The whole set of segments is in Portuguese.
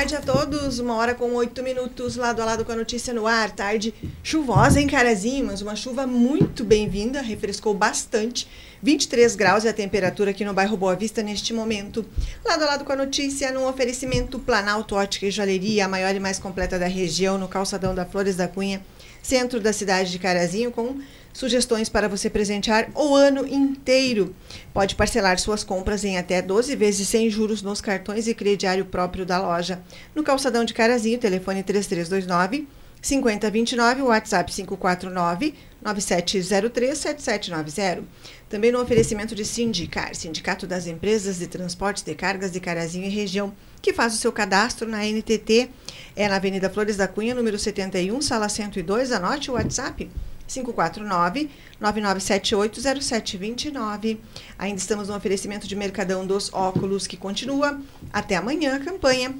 tarde a todos. Uma hora com oito minutos, lado a lado com a notícia no ar. Tarde chuvosa em Carazinho, mas uma chuva muito bem-vinda, refrescou bastante. 23 graus é a temperatura aqui no bairro Boa Vista neste momento. Lado a lado com a notícia, num oferecimento Planalto Ótica e Joalheria, a maior e mais completa da região, no calçadão da Flores da Cunha, centro da cidade de Carazinho, com sugestões para você presentear o ano inteiro. Pode parcelar suas compras em até 12 vezes sem juros nos cartões e crediário próprio da loja. No calçadão de Carazinho, telefone 3329 5029, WhatsApp 549 9703 7790. Também no oferecimento de Sindicar, Sindicato das Empresas de Transportes de Cargas de Carazinho e Região, que faz o seu cadastro na NTT. É na Avenida Flores da Cunha, número 71, sala 102. Anote o WhatsApp 549-9978-0729. Ainda estamos no oferecimento de Mercadão dos Óculos, que continua até amanhã a campanha.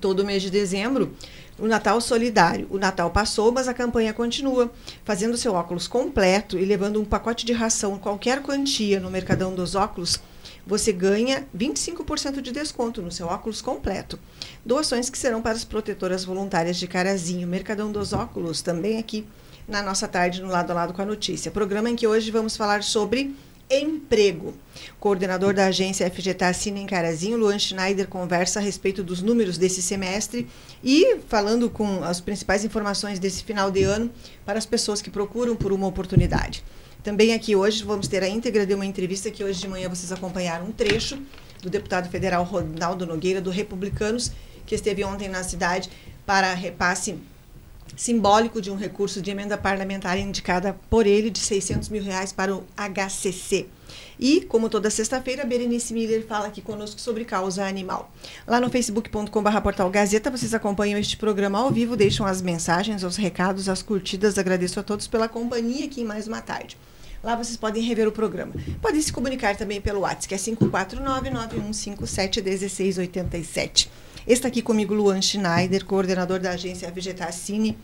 Todo mês de dezembro, o Natal Solidário. O Natal passou, mas a campanha continua. Fazendo seu óculos completo e levando um pacote de ração, qualquer quantia no Mercadão dos Óculos, você ganha 25% de desconto no seu óculos completo. Doações que serão para as protetoras voluntárias de Carazinho. Mercadão dos Óculos, também aqui na nossa tarde no Lado a Lado com a Notícia. Programa em que hoje vamos falar sobre emprego. Coordenador da agência FG Tassina em Carazinho, Luan Schneider, conversa a respeito dos números desse semestre e falando com as principais informações desse final de ano para as pessoas que procuram por uma oportunidade. Também aqui hoje vamos ter a íntegra de uma entrevista que hoje de manhã vocês acompanharam um trecho do deputado federal Ronaldo Nogueira, do Republicanos, que esteve ontem na cidade para repasse simbólico de um recurso de emenda parlamentar indicada por ele de 600 mil reais para o HCC. E, como toda sexta-feira, Berenice Miller fala aqui conosco sobre causa animal. Lá no facebook.com.br portal Gazeta, vocês acompanham este programa ao vivo, deixam as mensagens, os recados, as curtidas. Agradeço a todos pela companhia aqui em mais uma tarde. Lá vocês podem rever o programa. Podem se comunicar também pelo WhatsApp, que é 549-9157-1687. Está aqui comigo Luan Schneider, coordenador da agência Vegetacine,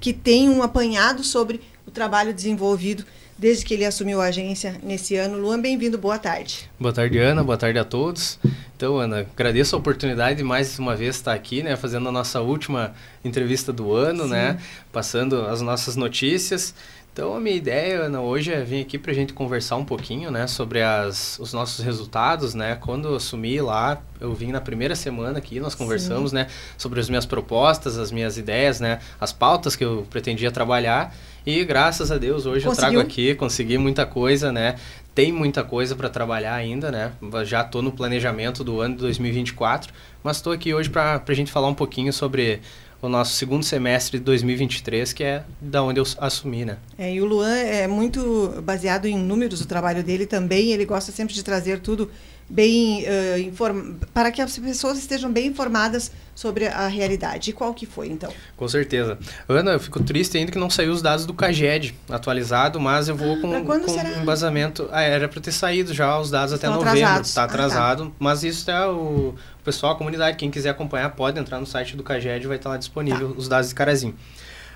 que tem um apanhado sobre o trabalho desenvolvido desde que ele assumiu a agência nesse ano. Luan, bem-vindo, boa tarde. Boa tarde, Ana, boa tarde a todos. Então, Ana, agradeço a oportunidade de mais uma vez estar aqui, né, fazendo a nossa última entrevista do ano, Sim. né, passando as nossas notícias. Então, a minha ideia, Ana, hoje é vir aqui para a gente conversar um pouquinho, né, sobre as, os nossos resultados, né. Quando eu assumi lá, eu vim na primeira semana aqui, nós conversamos, Sim. né, sobre as minhas propostas, as minhas ideias, né, as pautas que eu pretendia trabalhar. E graças a Deus hoje Conseguiu? eu trago aqui, consegui muita coisa, né? Tem muita coisa para trabalhar ainda, né? Já estou no planejamento do ano de 2024, mas estou aqui hoje para a gente falar um pouquinho sobre o nosso segundo semestre de 2023, que é da onde eu assumi, né? É, e o Luan é muito baseado em números o trabalho dele também, ele gosta sempre de trazer tudo bem uh, inform... para que as pessoas estejam bem informadas sobre a realidade. E qual que foi, então? Com certeza. Ana, eu fico triste ainda que não saiu os dados do CAGED atualizado, mas eu vou com, com será? embasamento. Ah, era para ter saído já os dados Estão até novembro. Está atrasado, ah, tá. mas isso é o, pessoal, a comunidade, quem quiser acompanhar, pode entrar no site do CAGED, vai estar lá disponível tá. os dados de Carazinho.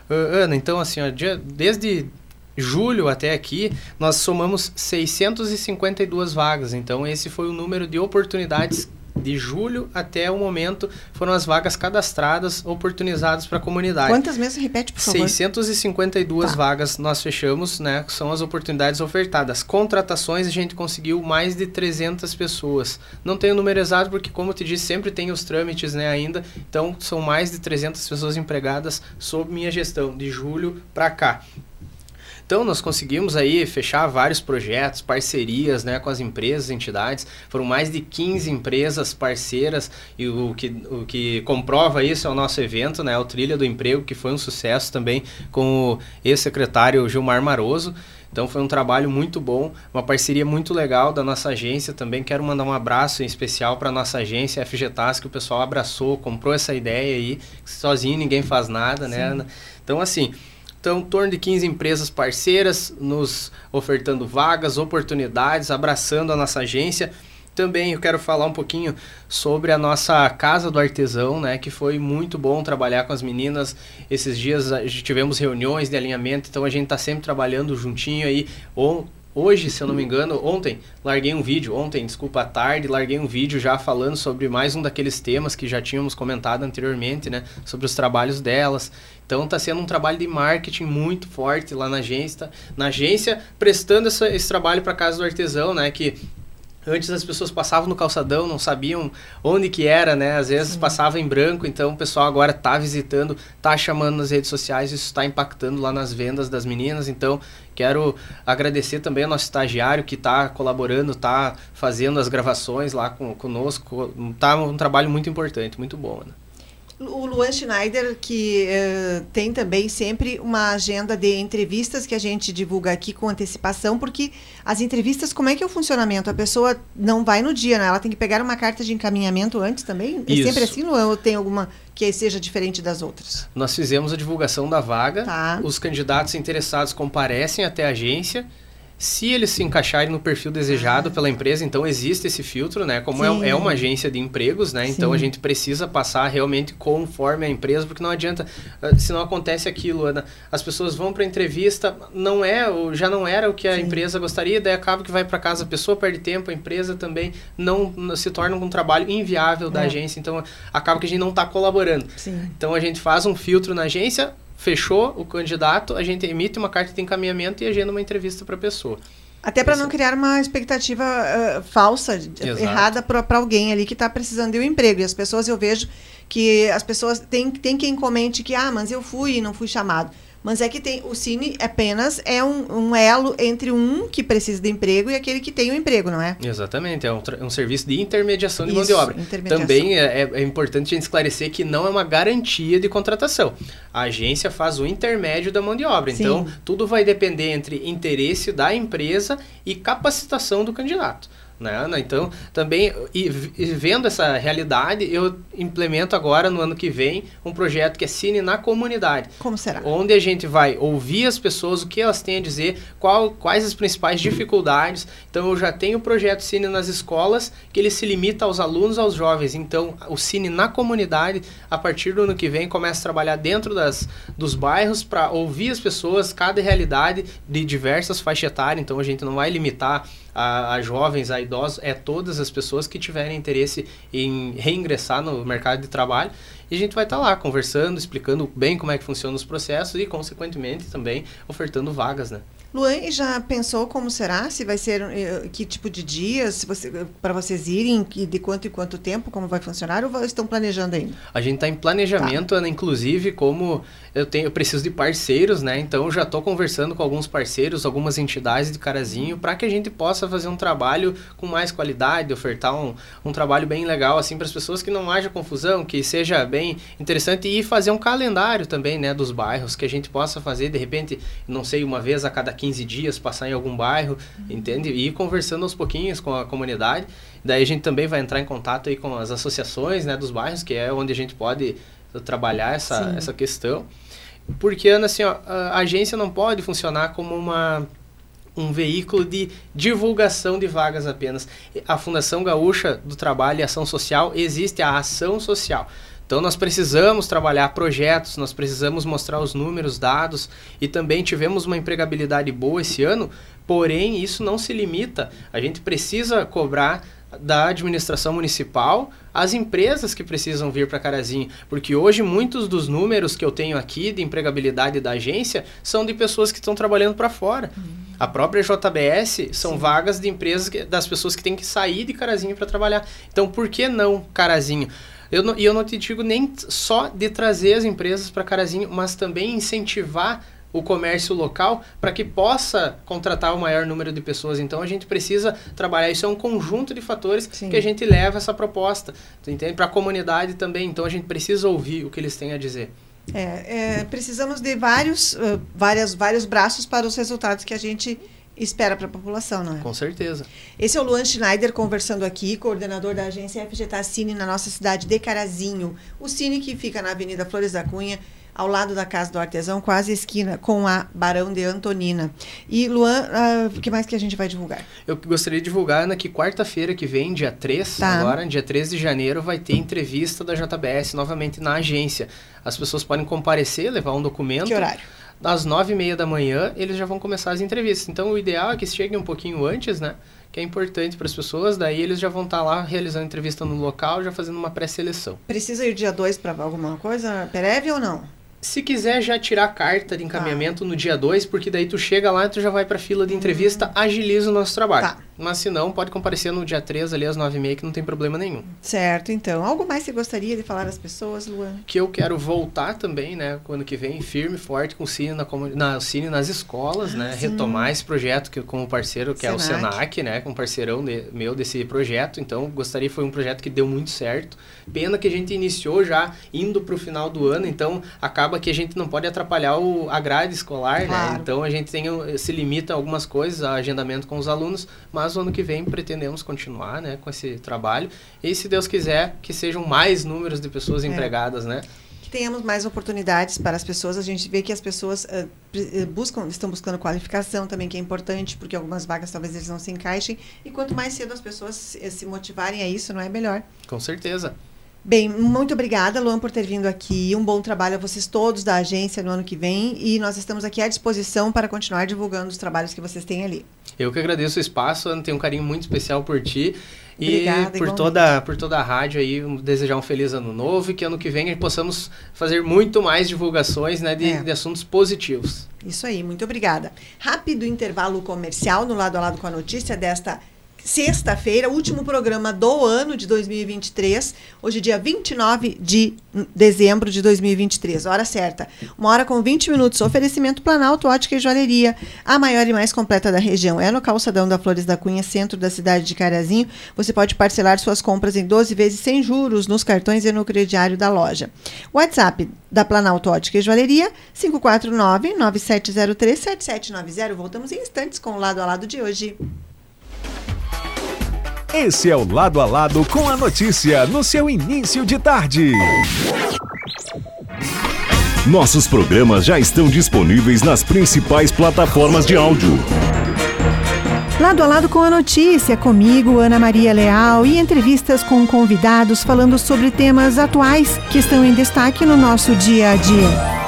Uh, Ana, então assim, ó, desde julho até aqui, nós somamos 652 vagas. Então, esse foi o número de oportunidades de julho até o momento foram as vagas cadastradas, oportunizadas para a comunidade. Quantas mesmo? Repete, por favor. 652 tá. vagas nós fechamos, né? São as oportunidades ofertadas. Contratações a gente conseguiu mais de 300 pessoas. Não tenho o número exato porque, como eu te disse, sempre tem os trâmites, né, ainda. Então, são mais de 300 pessoas empregadas sob minha gestão, de julho para cá. Então nós conseguimos aí fechar vários projetos, parcerias né, com as empresas, entidades. Foram mais de 15 empresas parceiras e o que, o que comprova isso é o nosso evento, né, o Trilha do Emprego, que foi um sucesso também com o ex-secretário Gilmar Maroso. Então foi um trabalho muito bom, uma parceria muito legal da nossa agência também. Quero mandar um abraço em especial para a nossa agência FGTAS, que o pessoal abraçou, comprou essa ideia aí. Sozinho ninguém faz nada, né, Sim. né? Então, assim, então, em torno de 15 empresas parceiras nos ofertando vagas, oportunidades, abraçando a nossa agência. Também eu quero falar um pouquinho sobre a nossa Casa do Artesão, né, que foi muito bom trabalhar com as meninas. Esses dias tivemos reuniões de alinhamento, então a gente está sempre trabalhando juntinho aí, ou hoje, se eu não me engano, ontem, larguei um vídeo, ontem, desculpa, à tarde, larguei um vídeo já falando sobre mais um daqueles temas que já tínhamos comentado anteriormente, né? Sobre os trabalhos delas. Então está sendo um trabalho de marketing muito forte lá na agência, na agência prestando essa, esse trabalho para casa do artesão, né? Que Antes as pessoas passavam no calçadão, não sabiam onde que era, né? Às vezes Sim. passava em branco, então o pessoal agora está visitando, está chamando nas redes sociais, isso está impactando lá nas vendas das meninas. Então, quero agradecer também ao nosso estagiário que está colaborando, está fazendo as gravações lá com, conosco. Tá um trabalho muito importante, muito bom, né? O Luan Schneider, que uh, tem também sempre uma agenda de entrevistas que a gente divulga aqui com antecipação, porque as entrevistas, como é que é o funcionamento? A pessoa não vai no dia, né? Ela tem que pegar uma carta de encaminhamento antes também? É Isso. sempre assim, Luan, ou tem alguma que seja diferente das outras? Nós fizemos a divulgação da vaga, tá. os candidatos interessados comparecem até a agência, se eles se encaixarem no perfil desejado pela empresa, então existe esse filtro, né? Como é, é, uma agência de empregos, né? Sim. Então a gente precisa passar realmente conforme a empresa, porque não adianta, ah, se não acontece aquilo, Ana, as pessoas vão para entrevista, não é, já não era o que a Sim. empresa gostaria, daí acaba que vai para casa, a pessoa perde tempo, a empresa também não se torna um trabalho inviável da é. agência, então acaba que a gente não está colaborando. Sim. Então a gente faz um filtro na agência, fechou o candidato, a gente emite uma carta de encaminhamento e agenda uma entrevista para a pessoa. Até para não criar uma expectativa uh, falsa, errada para alguém ali que está precisando de um emprego. E as pessoas, eu vejo que as pessoas, tem, tem quem comente que, ah, mas eu fui e não fui chamado. Mas é que tem o Cine apenas é um, um, elo entre um que precisa de emprego e aquele que tem o um emprego, não é? Exatamente, é um, um serviço de intermediação de Isso, mão de obra. Também é, é, é, importante a gente esclarecer que não é uma garantia de contratação. A agência faz o intermédio da mão de obra. Sim. Então, tudo vai depender entre interesse da empresa e capacitação do candidato. Né? Então, também, e, e, vendo essa realidade, eu implemento agora, no ano que vem, um projeto que é Cine na Comunidade. Como será? Onde a gente vai ouvir as pessoas, o que elas têm a dizer, qual, quais as principais dificuldades. Então, eu já tenho o projeto Cine nas escolas, que ele se limita aos alunos, aos jovens. Então, o Cine na Comunidade, a partir do ano que vem, começa a trabalhar dentro das, dos bairros para ouvir as pessoas, cada realidade de diversas faixas etárias. Então, a gente não vai limitar a, a, jovens, a idosos, é todas as pessoas que tiverem interesse em reingressar no mercado de trabalho. E a gente vai estar tá lá conversando, explicando bem como é que funcionam os processos e, consequentemente, também ofertando vagas, né? Luan, já pensou como será? Se vai ser eh, que tipo de dias você, para vocês irem, de quanto e quanto tempo, como vai funcionar, ou estão planejando ainda? A gente está em planejamento, tá. Inclusive, como eu tenho, eu preciso de parceiros, né? Então já estou conversando com alguns parceiros, algumas entidades de Carazinho, para que a gente possa fazer um trabalho com mais qualidade, ofertar um, um trabalho bem legal, assim, para as pessoas que não haja confusão, que seja bem interessante e fazer um calendário também, né, dos bairros, que a gente possa fazer, de repente, não sei, uma vez a cada 15 dias, passar em algum bairro, uhum. entende? E ir conversando aos pouquinhos com a comunidade. Daí a gente também vai entrar em contato aí com as associações né, dos bairros, que é onde a gente pode trabalhar essa, essa questão. Porque, Ana, assim, ó, a agência não pode funcionar como uma um veículo de divulgação de vagas apenas. A Fundação Gaúcha do Trabalho e Ação Social existe a ação social. Então nós precisamos trabalhar projetos, nós precisamos mostrar os números, dados e também tivemos uma empregabilidade boa esse ano, porém isso não se limita. A gente precisa cobrar da administração municipal as empresas que precisam vir para Carazinho, porque hoje muitos dos números que eu tenho aqui de empregabilidade da agência são de pessoas que estão trabalhando para fora. Uhum. A própria JBS são Sim. vagas de empresas que, das pessoas que têm que sair de Carazinho para trabalhar. Então por que não Carazinho? Eu não, e eu não te digo nem só de trazer as empresas para Carazinho, mas também incentivar o comércio local para que possa contratar o maior número de pessoas. Então a gente precisa trabalhar. Isso é um conjunto de fatores Sim. que a gente leva essa proposta. entende? Para a comunidade também. Então a gente precisa ouvir o que eles têm a dizer. É, é, precisamos de vários, uh, várias, vários braços para os resultados que a gente espera para a população, não é? Com certeza. Esse é o Luan Schneider conversando aqui, coordenador da agência FGTA Cine na nossa cidade de Carazinho. O Cine que fica na Avenida Flores da Cunha, ao lado da Casa do Artesão, quase esquina com a Barão de Antonina. E, Luan, uh, o que mais que a gente vai divulgar? Eu gostaria de divulgar, Ana, que quarta-feira que vem, dia 3, tá. agora, dia 3 de janeiro, vai ter entrevista da JBS novamente na agência. As pessoas podem comparecer, levar um documento. Que horário? Às nove e meia da manhã eles já vão começar as entrevistas. Então o ideal é que cheguem um pouquinho antes, né? Que é importante para as pessoas, daí eles já vão estar tá lá realizando entrevista no local, já fazendo uma pré-seleção. Precisa ir dia 2 para alguma coisa prévia ou não? Se quiser já tirar a carta de encaminhamento tá. no dia 2, porque daí tu chega lá e tu já vai pra fila de entrevista, uhum. agiliza o nosso trabalho. Tá. Mas se não, pode comparecer no dia 3 ali às 9h30 que não tem problema nenhum. Certo, então. Algo mais você gostaria de falar às pessoas, Luan? Que eu quero voltar também, né, ano que vem, firme forte com o Cine, na, na, Cine nas escolas, né, Sim. retomar esse projeto que como parceiro, que Senac. é o Senac, né, com parceirão de, meu desse projeto. Então, gostaria, foi um projeto que deu muito certo. Pena que a gente iniciou já indo pro final do ano, então acaba que a gente não pode atrapalhar o, a grade escolar, né? claro. né? Então a gente tem, se limita a algumas coisas, a agendamento com os alunos, mas o ano que vem pretendemos continuar, né, com esse trabalho. E se Deus quiser, que sejam mais números de pessoas é. empregadas, né? Que tenhamos mais oportunidades para as pessoas. A gente vê que as pessoas uh, buscam, estão buscando qualificação também, que é importante, porque algumas vagas talvez eles não se encaixem. E quanto mais cedo as pessoas se motivarem a isso, não é melhor? Com certeza. Bem, muito obrigada, Luan, por ter vindo aqui. Um bom trabalho a vocês todos da agência no ano que vem. E nós estamos aqui à disposição para continuar divulgando os trabalhos que vocês têm ali. Eu que agradeço o espaço, Ana, tenho um carinho muito especial por ti. E Obrigada, por toda, por toda a rádio aí, desejar um feliz ano novo e que ano que vem possamos fazer muito mais divulgações né, de, é. de assuntos positivos. Isso aí, muito obrigada. Rápido intervalo comercial no lado a lado com a notícia desta sexta-feira, último programa do ano de 2023. Hoje, dia 29 de dezembro de 2023. Hora certa. Uma hora com 20 minutos. Oferecimento Planalto Ótica e Joalheria. A maior e mais completa da região. É no calçadão da Flores da Cunha, centro da cidade de Carazinho. Você pode parcelar suas compras em 12 vezes sem juros nos cartões e no crediário da loja. WhatsApp da Planalto Ótica e Joalheria, 549-9703-7790. Voltamos em instantes com o lado a lado de hoje. Esse é o Lado a Lado com a notícia no seu início de tarde. Nossos programas já estão disponíveis nas principais plataformas de áudio. Lado a lado com a notícia, comigo, Ana Maria Leal, e entrevistas com convidados falando sobre temas atuais que estão em destaque no nosso dia a dia.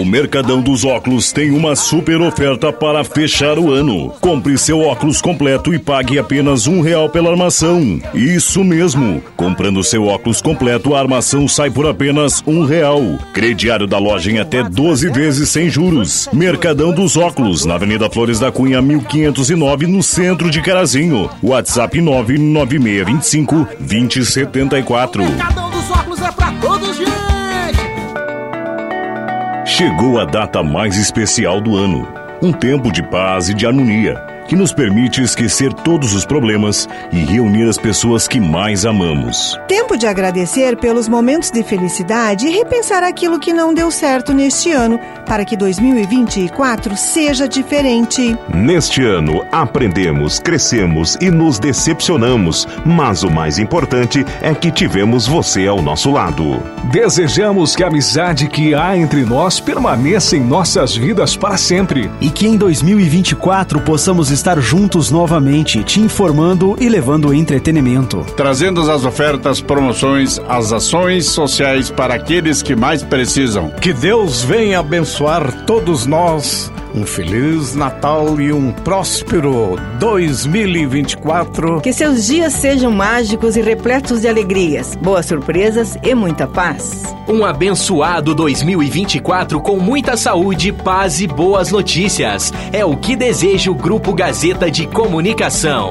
O Mercadão dos Óculos tem uma super oferta para fechar o ano. Compre seu óculos completo e pague apenas um real pela armação. Isso mesmo. Comprando seu óculos completo, a armação sai por apenas um real. Crediário da loja em até 12 vezes sem juros. Mercadão dos Óculos, na Avenida Flores da Cunha, 1509, no centro de Carazinho. WhatsApp 99625 2074. Mercadão dos Óculos é Chegou a data mais especial do ano. Um tempo de paz e de harmonia que nos permite esquecer todos os problemas e reunir as pessoas que mais amamos. Tempo de agradecer pelos momentos de felicidade e repensar aquilo que não deu certo neste ano, para que 2024 seja diferente. Neste ano, aprendemos, crescemos e nos decepcionamos, mas o mais importante é que tivemos você ao nosso lado. Desejamos que a amizade que há entre nós permaneça em nossas vidas para sempre e que em 2024 possamos estar juntos novamente, te informando e levando entretenimento. Trazendo as ofertas, promoções, as ações sociais para aqueles que mais precisam. Que Deus venha abençoar todos nós um feliz Natal e um próspero 2024. Que seus dias sejam mágicos e repletos de alegrias, boas surpresas e muita paz. Um abençoado 2024 com muita saúde, paz e boas notícias. É o que deseja o Grupo Gazeta de Comunicação.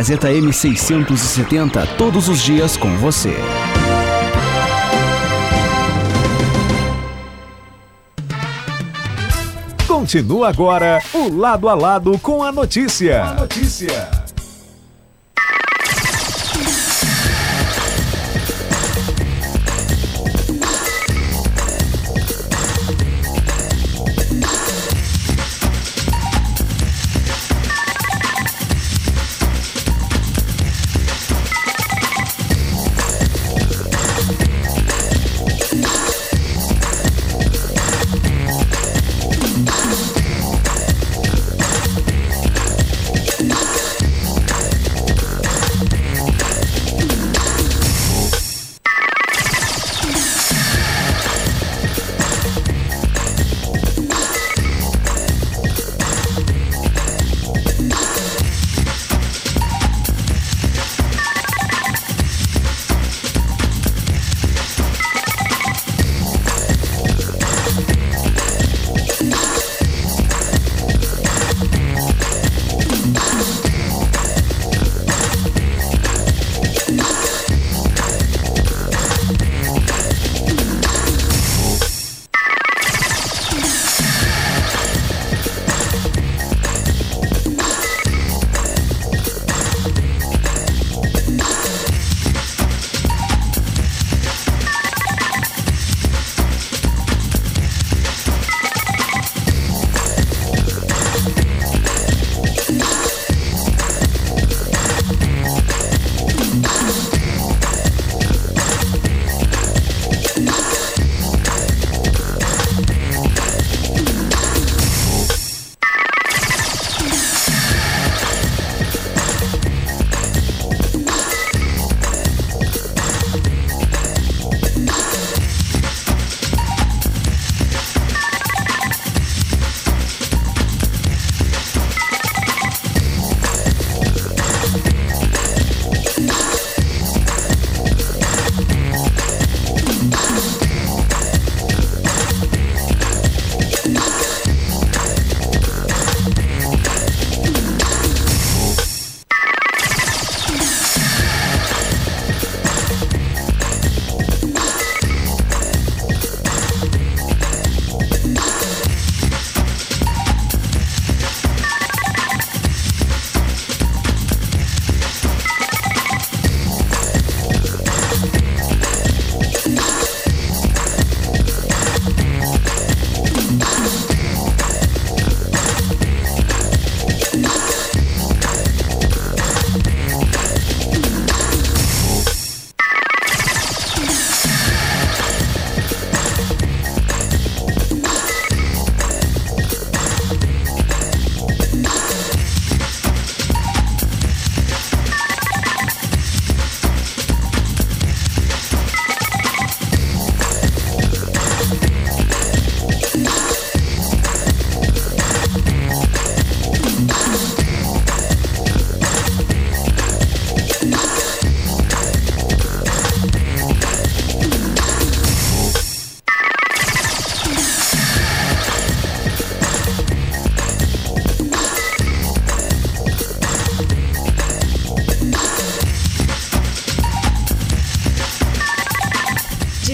M670, todos os dias com você. Continua agora o lado a lado com a notícia. A notícia.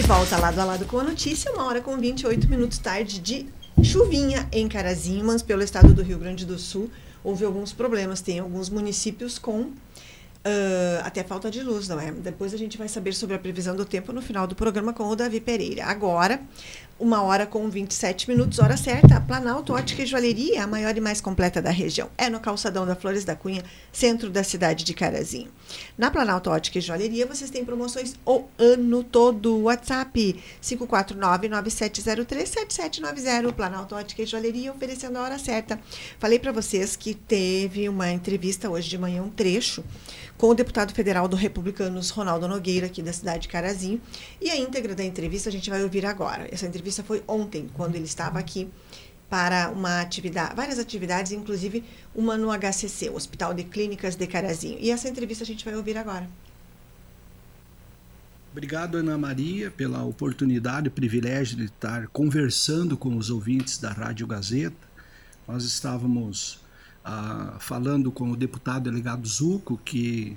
Lado a lado com a notícia, uma hora com 28 minutos tarde de chuvinha em Carazinhas, pelo estado do Rio Grande do Sul. Houve alguns problemas, tem alguns municípios com Uh, até falta de luz, não é? Depois a gente vai saber sobre a previsão do tempo no final do programa com o Davi Pereira. Agora, uma hora com 27 minutos, hora certa, Planalto Ótica e Joalheria, a maior e mais completa da região. É no calçadão da Flores da Cunha, centro da cidade de Carazinho. Na Planalto Ótica e Joalheria, vocês têm promoções o ano todo. WhatsApp 549-9703-7790. Planalto Ótica e Joalheria, oferecendo a hora certa. Falei para vocês que teve uma entrevista hoje de manhã, um trecho com o deputado federal do Republicanos, Ronaldo Nogueira, aqui da cidade de Carazinho. E a íntegra da entrevista a gente vai ouvir agora. Essa entrevista foi ontem, quando ele estava aqui para uma atividade, várias atividades, inclusive uma no HCC, o Hospital de Clínicas de Carazinho. E essa entrevista a gente vai ouvir agora. Obrigado, Ana Maria, pela oportunidade e privilégio de estar conversando com os ouvintes da Rádio Gazeta. Nós estávamos ah, falando com o deputado delegado Zuco, que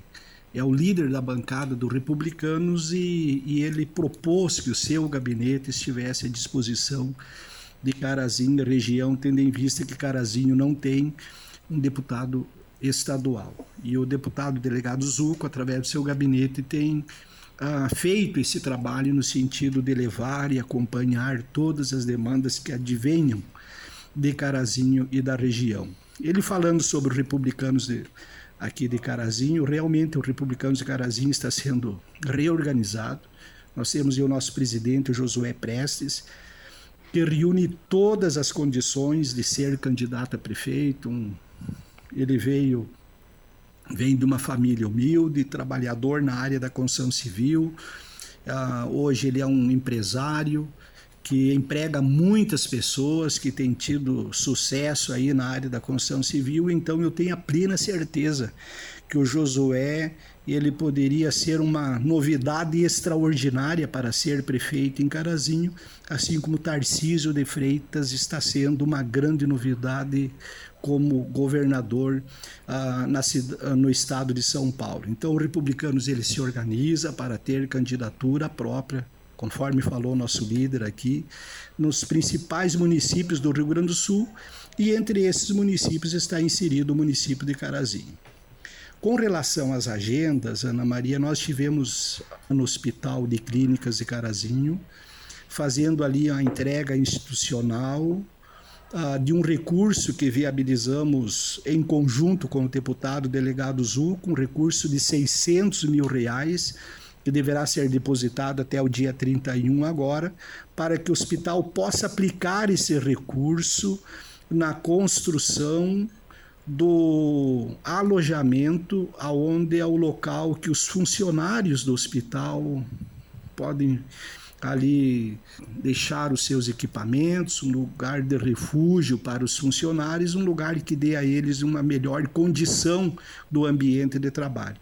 é o líder da bancada dos republicanos, e, e ele propôs que o seu gabinete estivesse à disposição de Carazinho, região, tendo em vista que Carazinho não tem um deputado estadual. E o deputado delegado Zuco, através do seu gabinete, tem ah, feito esse trabalho no sentido de levar e acompanhar todas as demandas que advenham de Carazinho e da região. Ele falando sobre os republicanos de, aqui de Carazinho, realmente o Republicanos de Carazinho está sendo reorganizado. Nós temos o nosso presidente, o Josué Prestes, que reúne todas as condições de ser candidato a prefeito. Um, ele veio vem de uma família humilde, trabalhador na área da construção civil. Uh, hoje ele é um empresário, que emprega muitas pessoas, que tem tido sucesso aí na área da construção civil, então eu tenho a plena certeza que o Josué ele poderia ser uma novidade extraordinária para ser prefeito em Carazinho, assim como Tarcísio de Freitas está sendo uma grande novidade como governador ah, na, no estado de São Paulo. Então, o Republicanos ele se organiza para ter candidatura própria conforme falou nosso líder aqui, nos principais municípios do Rio Grande do Sul, e entre esses municípios está inserido o município de Carazinho. Com relação às agendas, Ana Maria, nós tivemos no Hospital de Clínicas de Carazinho, fazendo ali a entrega institucional uh, de um recurso que viabilizamos em conjunto com o deputado delegado Zuco, um recurso de 600 mil reais, que deverá ser depositado até o dia 31 agora, para que o hospital possa aplicar esse recurso na construção do alojamento aonde é o local que os funcionários do hospital podem ali deixar os seus equipamentos, um lugar de refúgio para os funcionários, um lugar que dê a eles uma melhor condição do ambiente de trabalho.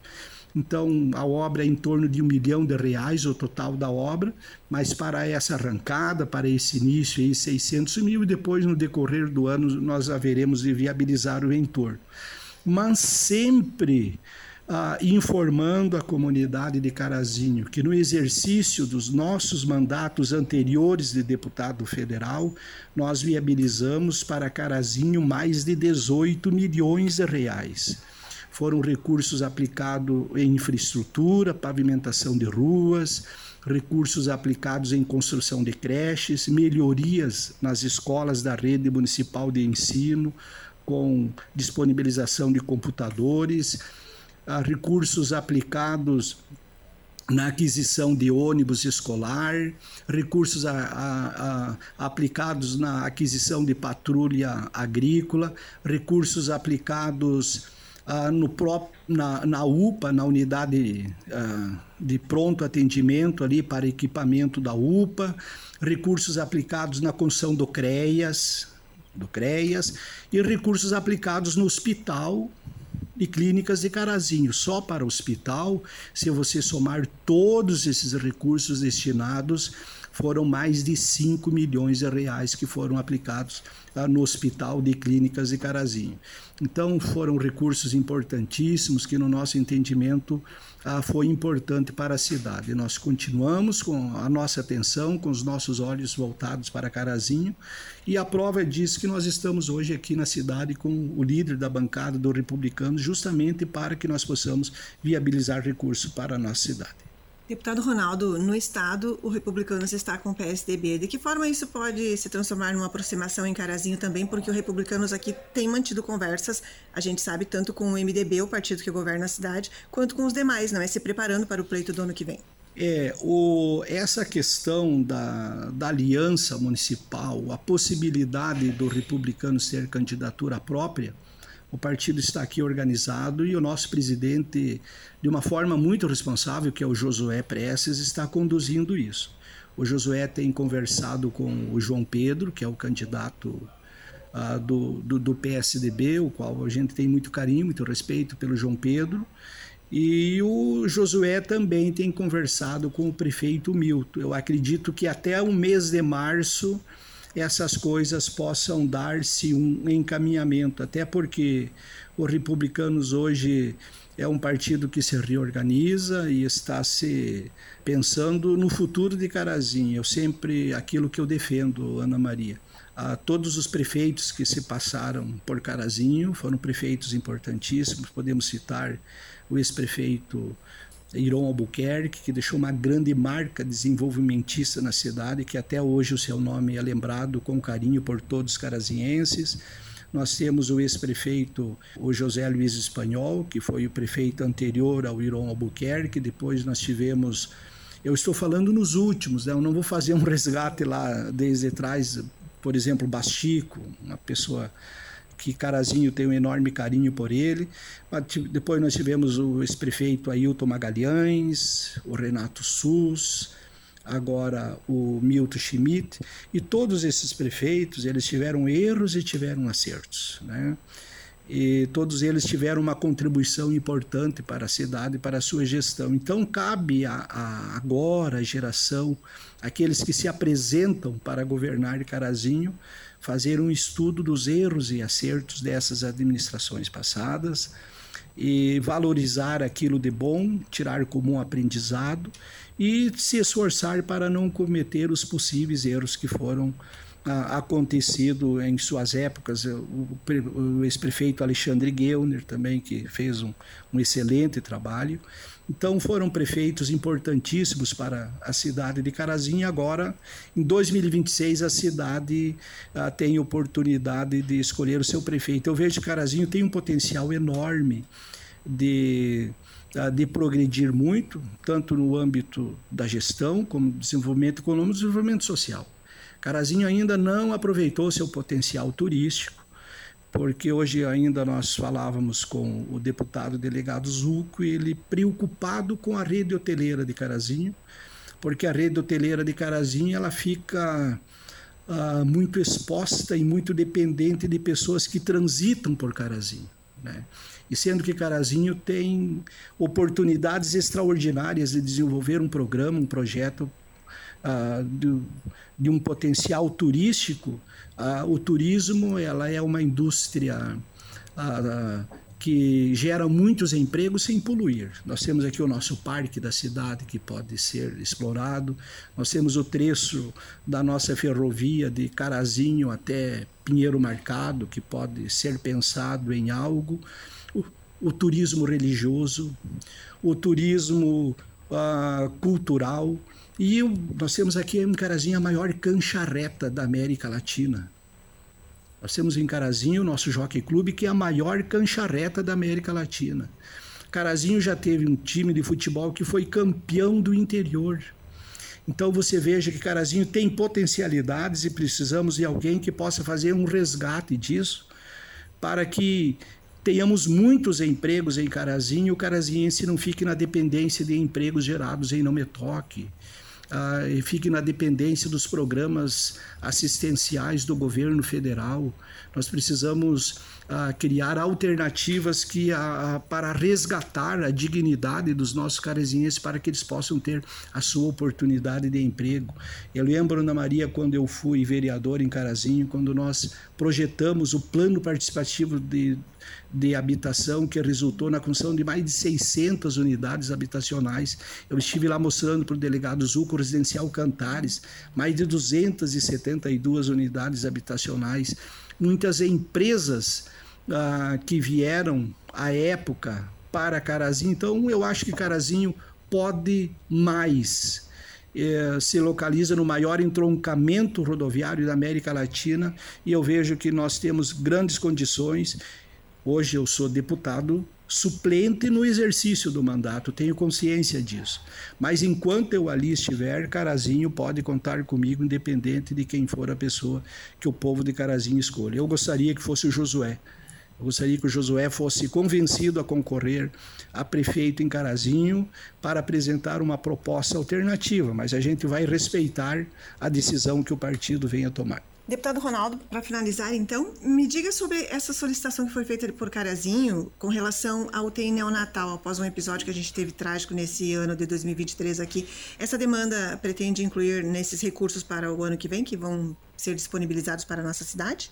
Então, a obra é em torno de um milhão de reais, o total da obra, mas para essa arrancada, para esse início, aí, 600 mil, e depois, no decorrer do ano, nós haveremos de viabilizar o entorno. Mas sempre ah, informando a comunidade de Carazinho que no exercício dos nossos mandatos anteriores de deputado federal, nós viabilizamos para Carazinho mais de 18 milhões de reais foram recursos aplicados em infraestrutura, pavimentação de ruas, recursos aplicados em construção de creches, melhorias nas escolas da rede municipal de ensino, com disponibilização de computadores, ah, recursos aplicados na aquisição de ônibus escolar, recursos a, a, a, aplicados na aquisição de patrulha agrícola, recursos aplicados ah, no próprio, na, na UPA, na unidade ah, de pronto atendimento ali para equipamento da UPA, recursos aplicados na construção do CREAS, do CREAS e recursos aplicados no hospital e clínicas de Carazinho. Só para o hospital, se você somar todos esses recursos destinados, foram mais de 5 milhões de reais que foram aplicados ah, no Hospital de Clínicas de Carazinho. Então foram recursos importantíssimos que no nosso entendimento ah, foi importante para a cidade. Nós continuamos com a nossa atenção, com os nossos olhos voltados para Carazinho e a prova disso que nós estamos hoje aqui na cidade com o líder da bancada do Republicano justamente para que nós possamos viabilizar recursos para a nossa cidade. Deputado Ronaldo, no Estado, o Republicanos está com o PSDB. De que forma isso pode se transformar numa aproximação em Carazinho também? Porque o Republicanos aqui tem mantido conversas, a gente sabe, tanto com o MDB, o partido que governa a cidade, quanto com os demais, não é? Se preparando para o pleito do ano que vem. É, o, essa questão da, da aliança municipal, a possibilidade do republicano ter candidatura própria, o partido está aqui organizado e o nosso presidente, de uma forma muito responsável, que é o Josué Prestes, está conduzindo isso. O Josué tem conversado com o João Pedro, que é o candidato uh, do, do, do, PSDB, o qual a gente tem muito carinho, muito respeito pelo João Pedro. E o Josué também tem conversado com o prefeito Milton. Eu acredito que até o mês de março essas coisas possam dar-se um encaminhamento, até porque os republicanos hoje é um partido que se reorganiza e está se pensando no futuro de Carazinho. Eu sempre aquilo que eu defendo, Ana Maria. a todos os prefeitos que se passaram por Carazinho foram prefeitos importantíssimos. Podemos citar o ex-prefeito Iron Albuquerque, que deixou uma grande marca desenvolvimentista na cidade, que até hoje o seu nome é lembrado com carinho por todos os carazienses. Nós temos o ex-prefeito, o José Luiz Espanhol, que foi o prefeito anterior ao Iron Albuquerque. Depois nós tivemos, eu estou falando nos últimos, né? eu não vou fazer um resgate lá desde trás, por exemplo, Bastico, uma pessoa que Carazinho tem um enorme carinho por ele. Depois nós tivemos o ex-prefeito Ailton Magalhães, o Renato Sus, agora o Milton Schmidt, e todos esses prefeitos, eles tiveram erros e tiveram acertos, né? E todos eles tiveram uma contribuição importante para a cidade, para a sua gestão. Então cabe a, a agora a geração, aqueles que se apresentam para governar Carazinho, fazer um estudo dos erros e acertos dessas administrações passadas e valorizar aquilo de bom, tirar como aprendizado e se esforçar para não cometer os possíveis erros que foram ah, acontecido em suas épocas. O, o ex-prefeito Alexandre Geuner também, que fez um, um excelente trabalho. Então foram prefeitos importantíssimos para a cidade de Carazinho. Agora, em 2026, a cidade ah, tem oportunidade de escolher o seu prefeito. Eu vejo que Carazinho tem um potencial enorme de ah, de progredir muito, tanto no âmbito da gestão, como desenvolvimento econômico e desenvolvimento social. Carazinho ainda não aproveitou seu potencial turístico, porque hoje ainda nós falávamos com o deputado delegado Zuco, ele preocupado com a rede hoteleira de Carazinho, porque a rede hoteleira de Carazinho ela fica uh, muito exposta e muito dependente de pessoas que transitam por Carazinho. Né? E sendo que Carazinho tem oportunidades extraordinárias de desenvolver um programa, um projeto uh, de, de, um potencial turístico, uh, o turismo ela é uma indústria uh, que gera muitos empregos sem poluir. Nós temos aqui o nosso parque da cidade que pode ser explorado, nós temos o trecho da nossa ferrovia de Carazinho até Pinheiro Marcado que pode ser pensado em algo. O, o turismo religioso, o turismo uh, cultural, e nós temos aqui em Carazinho a maior cancha-reta da América Latina. Nós temos em Carazinho o nosso Jockey Clube, que é a maior cancha-reta da América Latina. Carazinho já teve um time de futebol que foi campeão do interior. Então você veja que Carazinho tem potencialidades e precisamos de alguém que possa fazer um resgate disso para que tenhamos muitos empregos em Carazinho e o carazinhense não fique na dependência de empregos gerados em Não Toque ah, e fique na dependência dos programas assistenciais do governo federal. Nós precisamos ah, criar alternativas que ah, para resgatar a dignidade dos nossos carazinhenses para que eles possam ter a sua oportunidade de emprego. Eu lembro, Ana Maria, quando eu fui vereador em Carazinho, quando nós projetamos o plano participativo de de habitação que resultou na construção de mais de 600 unidades habitacionais. Eu estive lá mostrando para o delegado Zuco Residencial Cantares, mais de 272 unidades habitacionais. Muitas empresas ah, que vieram à época para Carazinho. Então, eu acho que Carazinho pode mais. Eh, se localiza no maior entroncamento rodoviário da América Latina e eu vejo que nós temos grandes condições Hoje eu sou deputado suplente no exercício do mandato, tenho consciência disso. Mas enquanto eu ali estiver, Carazinho pode contar comigo, independente de quem for a pessoa que o povo de Carazinho escolha. Eu gostaria que fosse o Josué. Eu gostaria que o Josué fosse convencido a concorrer a prefeito em Carazinho para apresentar uma proposta alternativa, mas a gente vai respeitar a decisão que o partido venha tomar. Deputado Ronaldo, para finalizar, então, me diga sobre essa solicitação que foi feita por Carazinho com relação ao UTI neonatal, após um episódio que a gente teve trágico nesse ano de 2023 aqui. Essa demanda pretende incluir nesses recursos para o ano que vem, que vão ser disponibilizados para a nossa cidade?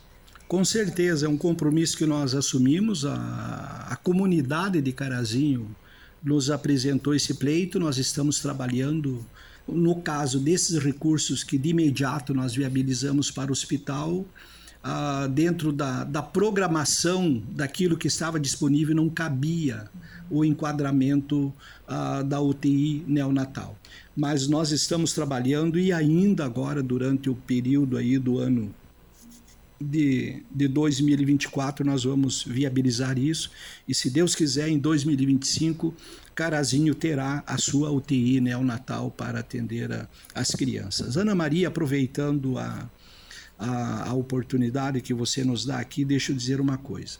Com certeza, é um compromisso que nós assumimos. A, a comunidade de Carazinho nos apresentou esse pleito, nós estamos trabalhando no caso desses recursos que de imediato nós viabilizamos para o hospital, ah, dentro da, da programação daquilo que estava disponível, não cabia o enquadramento ah, da UTI neonatal. Mas nós estamos trabalhando e ainda agora, durante o período aí do ano de, de 2024 nós vamos viabilizar isso e se Deus quiser em 2025 Carazinho terá a sua UTI neonatal para atender a, as crianças. Ana Maria, aproveitando a, a, a, oportunidade que você nos dá aqui, deixa eu dizer uma coisa.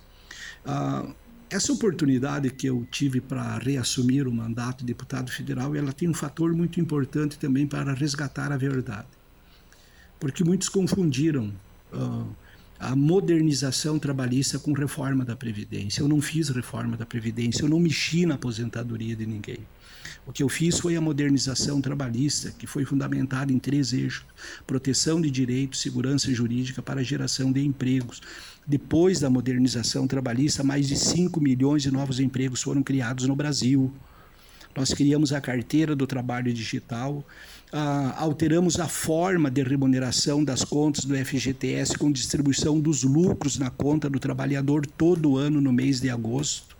Uh, essa oportunidade que eu tive para reassumir o mandato de deputado federal, ela tem um fator muito importante também para resgatar a verdade. Porque muitos confundiram uh, a modernização trabalhista com reforma da Previdência. Eu não fiz reforma da Previdência, eu não mexi na aposentadoria de ninguém. O que eu fiz foi a modernização trabalhista, que foi fundamentada em três eixos: proteção de direitos, segurança jurídica para a geração de empregos. Depois da modernização trabalhista, mais de 5 milhões de novos empregos foram criados no Brasil. Nós criamos a carteira do trabalho digital, ah, alteramos a forma de remuneração das contas do FGTS com distribuição dos lucros na conta do trabalhador todo ano no mês de agosto.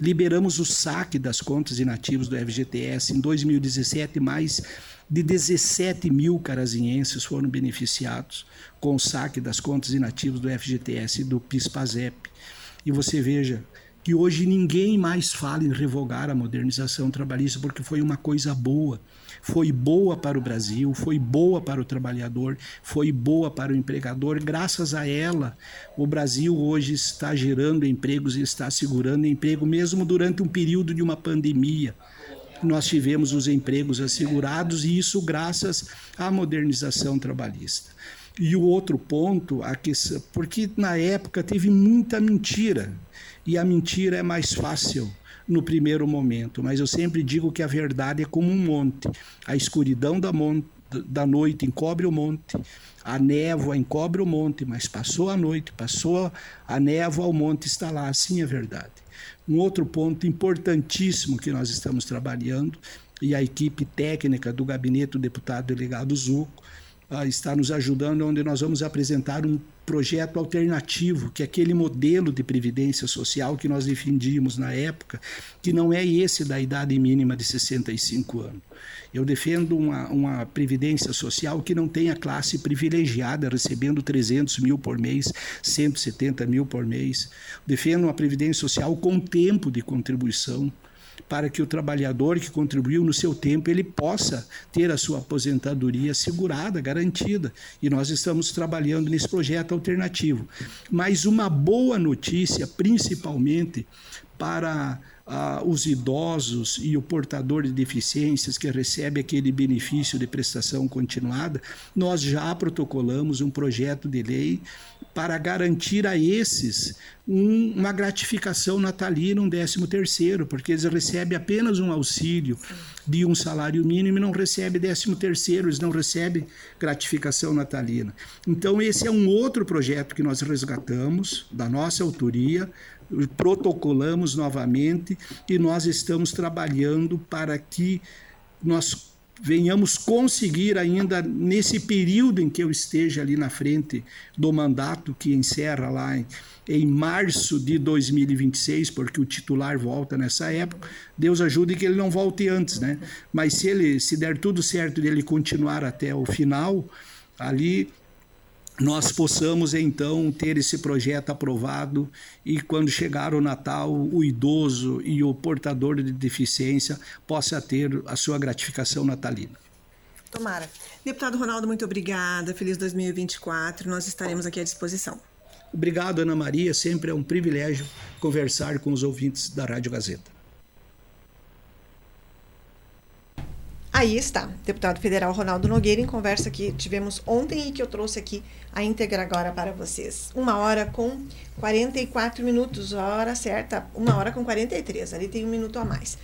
Liberamos o saque das contas inativas do FGTS. Em 2017, mais de 17 mil carazinhenses foram beneficiados com o saque das contas inativas do FGTS e do PIS-PASEP. E você veja, que hoje ninguém mais fala em revogar a modernização trabalhista porque foi uma coisa boa. Foi boa para o Brasil, foi boa para o trabalhador, foi boa para o empregador. Graças a ela, o Brasil hoje está gerando empregos e está segurando emprego, mesmo durante um período de uma pandemia. Nós tivemos os empregos assegurados e isso graças à modernização trabalhista. E o outro ponto, a porque na época teve muita mentira e a mentira é mais fácil no primeiro momento, mas eu sempre digo que a verdade é como um monte. A escuridão da, monte, da noite encobre o monte, a névoa encobre o monte, mas passou a noite, passou a névoa, o monte está lá, assim é verdade. Um outro ponto importantíssimo que nós estamos trabalhando, e a equipe técnica do gabinete do deputado delegado Zuco, uh, está nos ajudando, onde nós vamos apresentar um projeto alternativo, que é aquele modelo de previdência social que nós defendíamos na época, que não é esse da idade mínima de 65 anos. Eu defendo uma, uma previdência social que não tenha classe privilegiada, recebendo 300 mil por mês, 170 mil por mês. Defendo uma previdência social com tempo de contribuição, para que o trabalhador que contribuiu no seu tempo ele possa ter a sua aposentadoria segurada, garantida. E nós estamos trabalhando nesse projeto alternativo. Mas uma boa notícia, principalmente para ah, os idosos e o portador de deficiências que recebe aquele benefício de prestação continuada, nós já protocolamos um projeto de lei para garantir a esses um, uma gratificação natalina, um décimo terceiro, porque eles recebem apenas um auxílio de um salário mínimo e não recebem décimo terceiro, eles não recebem gratificação natalina. Então esse é um outro projeto que nós resgatamos da nossa autoria, protocolamos novamente e nós estamos trabalhando para que nós venhamos conseguir ainda nesse período em que eu esteja ali na frente do mandato que encerra lá em, em março de 2026, porque o titular volta nessa época. Deus ajude que ele não volte antes, né? Mas se ele se der tudo certo de ele continuar até o final, ali nós possamos então ter esse projeto aprovado e quando chegar o Natal, o idoso e o portador de deficiência possa ter a sua gratificação natalina. Tomara. Deputado Ronaldo, muito obrigada. Feliz 2024. Nós estaremos aqui à disposição. Obrigado, Ana Maria. Sempre é um privilégio conversar com os ouvintes da Rádio Gazeta. Aí está, deputado federal Ronaldo Nogueira, em conversa que tivemos ontem e que eu trouxe aqui a íntegra agora para vocês. Uma hora com 44 minutos, hora certa, uma hora com 43, ali tem um minuto a mais.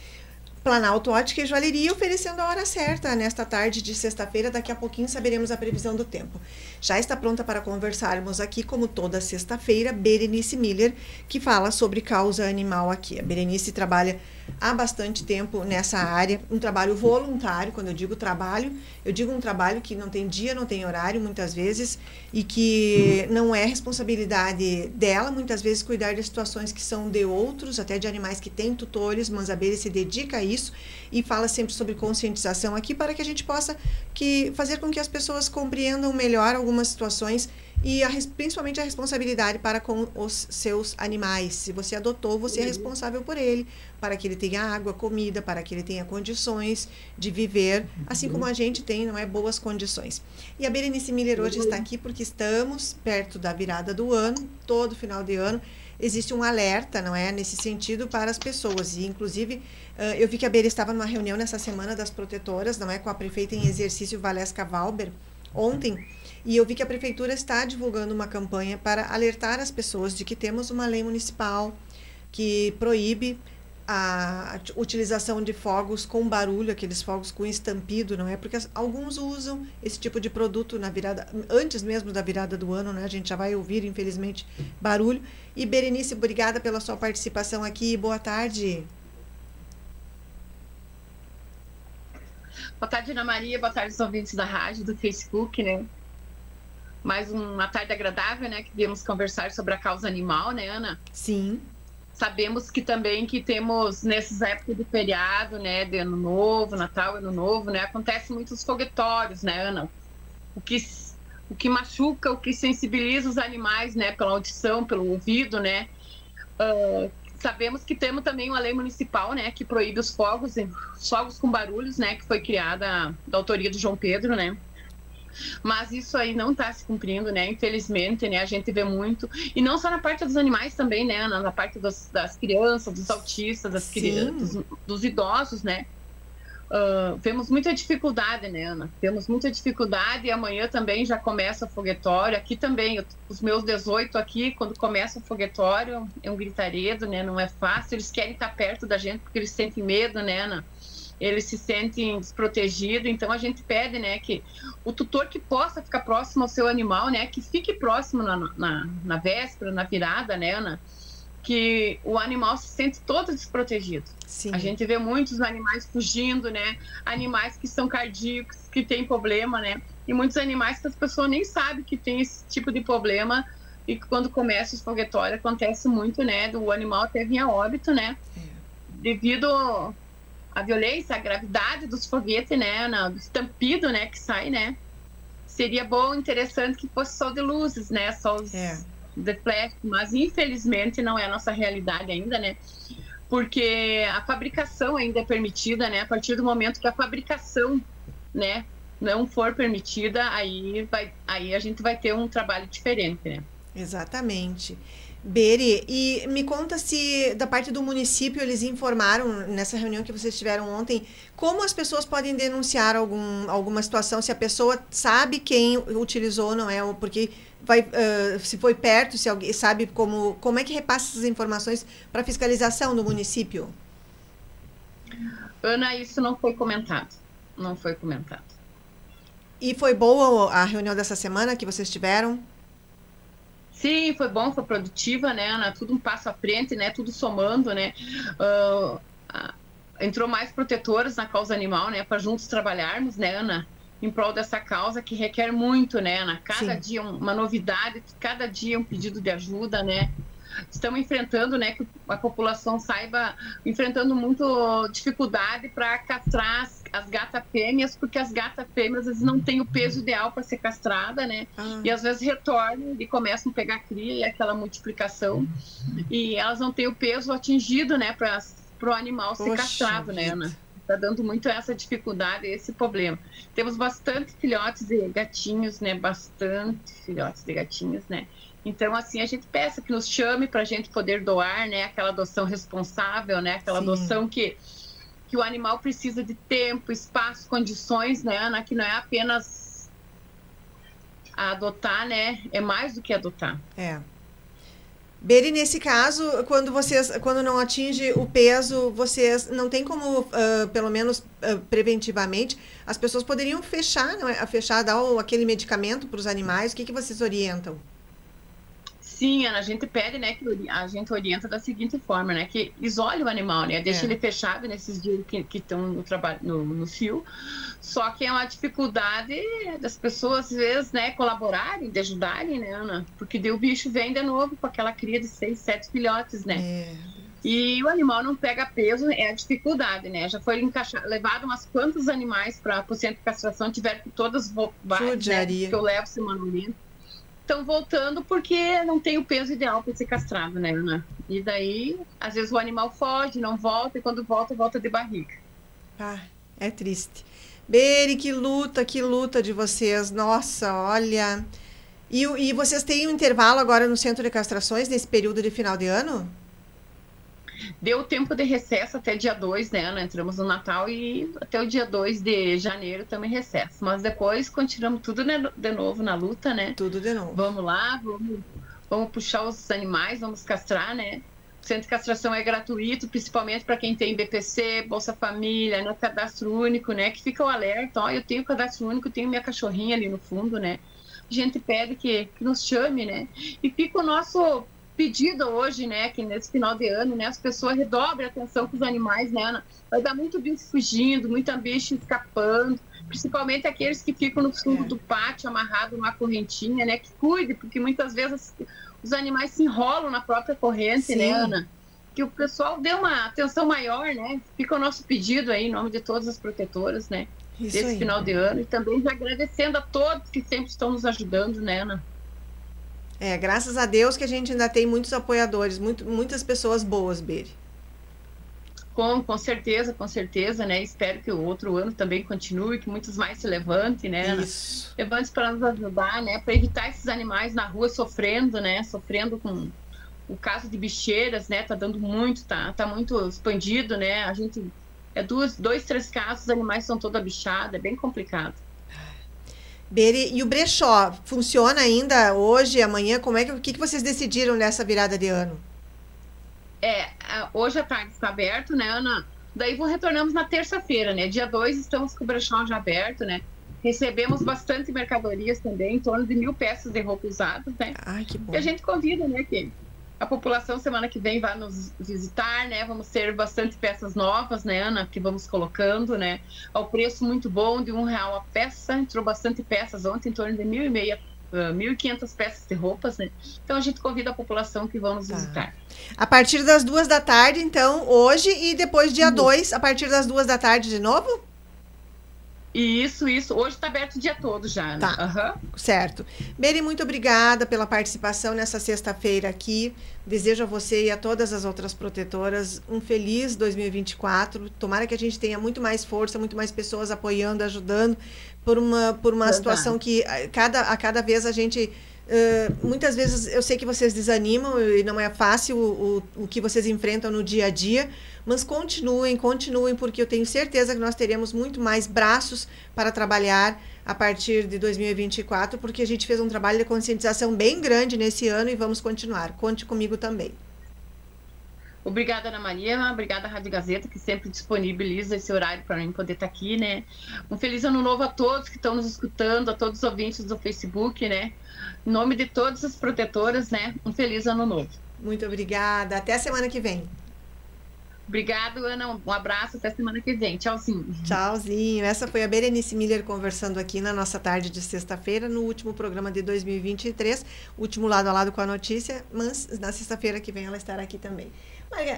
Planalto Ótica e Joalheria oferecendo a hora certa nesta tarde de sexta-feira. Daqui a pouquinho saberemos a previsão do tempo. Já está pronta para conversarmos aqui, como toda sexta-feira, Berenice Miller, que fala sobre causa animal aqui. A Berenice trabalha há bastante tempo nessa área, um trabalho voluntário. Quando eu digo trabalho, eu digo um trabalho que não tem dia, não tem horário, muitas vezes, e que não é responsabilidade dela, muitas vezes, cuidar de situações que são de outros, até de animais que têm tutores, Bere se dedica a isso e fala sempre sobre conscientização aqui para que a gente possa que, fazer com que as pessoas compreendam melhor algumas situações e a, principalmente a responsabilidade para com os seus animais. Se você adotou, você é responsável por ele, para que ele tenha água, comida, para que ele tenha condições de viver, assim como a gente tem, não é, boas condições. E a Berenice Miller hoje está aqui porque estamos perto da virada do ano, todo final de ano existe um alerta, não é, nesse sentido para as pessoas. E inclusive eu vi que a Bere estava numa reunião nessa semana das protetoras, não é, com a prefeita em exercício Valesca Valber ontem e eu vi que a prefeitura está divulgando uma campanha para alertar as pessoas de que temos uma lei municipal que proíbe a utilização de fogos com barulho, aqueles fogos com estampido, não é? Porque alguns usam esse tipo de produto na virada, antes mesmo da virada do ano, né? A gente já vai ouvir, infelizmente, barulho. E Berenice, obrigada pela sua participação aqui. Boa tarde. Boa tarde, Ana Maria. Boa tarde, os ouvintes da rádio, do Facebook, né? Mais uma tarde agradável, né? Que viemos conversar sobre a causa animal, né, Ana? Sim. Sabemos que também que temos nessas épocas de feriado, né, de ano novo, Natal, ano novo, né, acontece muitos foguetórios, né, Ana? O que o que machuca, o que sensibiliza os animais, né, pela audição, pelo ouvido, né? Uh, sabemos que temos também uma lei municipal, né, que proíbe os fogos, fogos com barulhos, né, que foi criada da autoria do João Pedro, né? Mas isso aí não está se cumprindo, né? Infelizmente, né? A gente vê muito. E não só na parte dos animais também, né? Na parte dos, das crianças, dos autistas, das crianças, dos, dos idosos, né? Uh, vemos muita dificuldade, né, Ana? Temos muita dificuldade e amanhã também já começa o foguetório. Aqui também, eu, os meus 18 aqui, quando começa o foguetório, é um gritaredo, né? Não é fácil. Eles querem estar perto da gente porque eles sentem medo, né, Ana? Eles se sentem desprotegidos, então a gente pede, né, que o tutor que possa ficar próximo ao seu animal, né, que fique próximo na, na, na véspera, na virada, né, Ana, que o animal se sente todo desprotegido. Sim. A gente vê muitos animais fugindo, né, animais que são cardíacos, que têm problema, né, e muitos animais que as pessoas nem sabem que tem esse tipo de problema e quando começa os foguetórios acontece muito, né, do animal até vir a óbito, né, é. devido a violência, a gravidade dos foguetes, né, do estampido, né, que sai, né, seria bom, interessante que fosse só de luzes, né, só os é. de flash, mas infelizmente não é a nossa realidade ainda, né, porque a fabricação ainda é permitida, né, a partir do momento que a fabricação, né, não for permitida, aí vai, aí a gente vai ter um trabalho diferente, né. Exatamente. Beri, e me conta se da parte do município eles informaram nessa reunião que vocês tiveram ontem, como as pessoas podem denunciar algum, alguma situação, se a pessoa sabe quem utilizou, não é? Porque vai, uh, se foi perto, se alguém sabe como, como é que repassa essas informações para fiscalização do município? Ana, isso não foi comentado. Não foi comentado. E foi boa a reunião dessa semana que vocês tiveram? Sim, foi bom, foi produtiva, né, Ana? Tudo um passo à frente, né? Tudo somando, né? Uh, entrou mais protetores na causa animal, né? Para juntos trabalharmos, né, Ana? Em prol dessa causa que requer muito, né, Ana? Cada Sim. dia uma novidade, cada dia um pedido de ajuda, né? estamos enfrentando, né, que a população saiba, enfrentando muito dificuldade para castrar as, as gatas fêmeas, porque as gatas fêmeas às vezes não têm o peso ideal para ser castrada, né? Ah. E às vezes retornam e começam a pegar cria e aquela multiplicação. E elas não têm o peso atingido, né, para o animal ser Poxa castrado, né, Ana? Está dando muito essa dificuldade, esse problema. Temos bastante filhotes de gatinhos, né? Bastante filhotes de gatinhos, né? Então, assim, a gente peça que nos chame para a gente poder doar, né? Aquela adoção responsável, né? Aquela Sim. adoção que, que o animal precisa de tempo, espaço, condições, né, Ana? Que não é apenas adotar, né? É mais do que adotar. É. Beri, nesse caso, quando vocês, quando não atinge o peso, vocês não tem como, uh, pelo menos uh, preventivamente, as pessoas poderiam fechar, não é? fechar, dar o, aquele medicamento para os animais. O que, que vocês orientam? Sim, a gente pede, né, que a gente orienta da seguinte forma, né, que isole o animal, né, deixa é. ele fechado nesses dias que estão no trabalho, no, no fio, só que é uma dificuldade das pessoas, às vezes, né, colaborarem, de ajudarem, né, Ana, porque daí o bicho vem de novo com aquela cria de seis, sete filhotes, né. É. E o animal não pega peso, é a dificuldade, né? Já foi encaixado, levado umas quantos animais para o centro de castração, tiveram todas várias, né, que eu levo semanalmente estão voltando porque não tem o peso ideal para ser castrado, né, Ana? E daí, às vezes o animal foge, não volta, e quando volta, volta de barriga. Ah, é triste. Beri, que luta, que luta de vocês. Nossa, olha. E, e vocês têm um intervalo agora no centro de castrações nesse período de final de ano? Deu tempo de recesso até dia 2, né, Ana? Entramos no Natal e até o dia 2 de janeiro também recesso. Mas depois continuamos tudo de novo na luta, né? Tudo de novo. Vamos lá, vamos, vamos puxar os animais, vamos castrar, né? O centro de castração é gratuito, principalmente para quem tem BPC, Bolsa Família, no cadastro único, né? Que fica o alerta, ó, eu tenho cadastro único, tenho minha cachorrinha ali no fundo, né? A gente pede que, que nos chame, né? E fica o nosso pedido hoje, né, que nesse final de ano, né, as pessoas redobrem a atenção com os animais, né, Ana? Vai dar muito bicho fugindo, muita bicho escapando, principalmente aqueles que ficam no fundo é. do pátio amarrado numa correntinha, né, que cuide, porque muitas vezes os animais se enrolam na própria corrente, né, Sim. né, Ana? Que o pessoal dê uma atenção maior, né? Fica o nosso pedido aí, em nome de todas as protetoras, né? Isso desse aí. final de ano e também agradecendo a todos que sempre estão nos ajudando, né, Ana? É, graças a Deus que a gente ainda tem muitos apoiadores, muito, muitas pessoas boas, Beri. Com, com certeza, com certeza, né? Espero que o outro ano também continue, que muitos mais se levantem, né? Isso. Levante para nos ajudar, né? Para evitar esses animais na rua sofrendo, né? Sofrendo com o caso de bicheiras, né? Tá dando muito, tá, tá muito expandido, né? A gente é duas, dois, três casos, os animais são toda bichada, é bem complicado. Beri, e o brechó funciona ainda hoje, amanhã? Como é que, o que, que vocês decidiram nessa virada de ano? É, hoje a tarde está aberto, né, Ana? Daí retornamos na terça-feira, né? Dia 2 estamos com o brechó já aberto, né? Recebemos bastante mercadorias também, em torno de mil peças de roupa usadas, né? Ai, que bom. E a gente convida, né, que a população semana que vem vai nos visitar, né? Vamos ter bastante peças novas, né, Ana, que vamos colocando, né? Ao preço muito bom, de um real a peça. Entrou bastante peças ontem, em torno de mil e meia, uh, mil e quinhentas peças de roupas, né? Então a gente convida a população que vão nos tá. visitar. A partir das duas da tarde, então, hoje e depois dia 2, a partir das duas da tarde de novo? Isso, isso. Hoje está aberto o dia todo já. Né? Tá. Uhum. Certo. Beri, muito obrigada pela participação nessa sexta-feira aqui. Desejo a você e a todas as outras protetoras um feliz 2024. Tomara que a gente tenha muito mais força, muito mais pessoas apoiando, ajudando por uma, por uma situação que a cada, a cada vez a gente Muitas vezes eu sei que vocês desanimam e não é fácil o, o, o, que vocês enfrentam no dia a dia, mas continuem, continuem, porque eu tenho certeza que nós teremos muito mais braços para trabalhar a partir de 2024, porque a gente fez um trabalho de conscientização bem grande nesse ano e vamos continuar. Conte comigo também. Obrigada, Ana Maria. Obrigada, Rádio Gazeta, que sempre disponibiliza esse horário para mim poder estar tá aqui, né? Um feliz ano novo a todos que estão nos escutando, a todos os ouvintes do Facebook, né? Em nome de todas as protetoras, né? Um feliz ano novo. Muito obrigada. Até a semana que vem. Obrigado, Ana. Um abraço. Até semana que vem. Tchauzinho. Tchauzinho. Essa foi a Berenice Miller conversando aqui na nossa tarde de sexta-feira, no último programa de 2023, último lado a lado com a notícia, mas na sexta-feira que vem ela estará aqui também.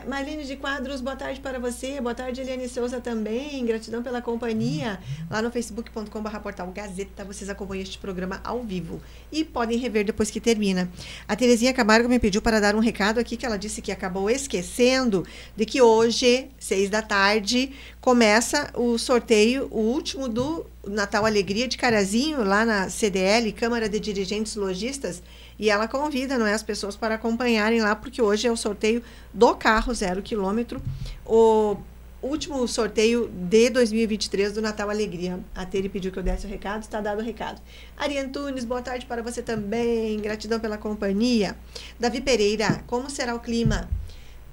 Marlene de Quadros, boa tarde para você. Boa tarde, Eliane Souza também. Gratidão pela companhia. Lá no facebook.com.br portal Gazeta, vocês acompanham este programa ao vivo. E podem rever depois que termina. A Terezinha Camargo me pediu para dar um recado aqui, que ela disse que acabou esquecendo de que hoje, seis da tarde, começa o sorteio, o último do Natal Alegria de Carazinho, lá na CDL, Câmara de Dirigentes Logistas. E ela convida não é, as pessoas para acompanharem lá, porque hoje é o sorteio do carro zero quilômetro. O último sorteio de 2023 do Natal Alegria. A Tere pediu que eu desse o recado, está dado o recado. Ari Antunes, boa tarde para você também. Gratidão pela companhia. Davi Pereira, como será o clima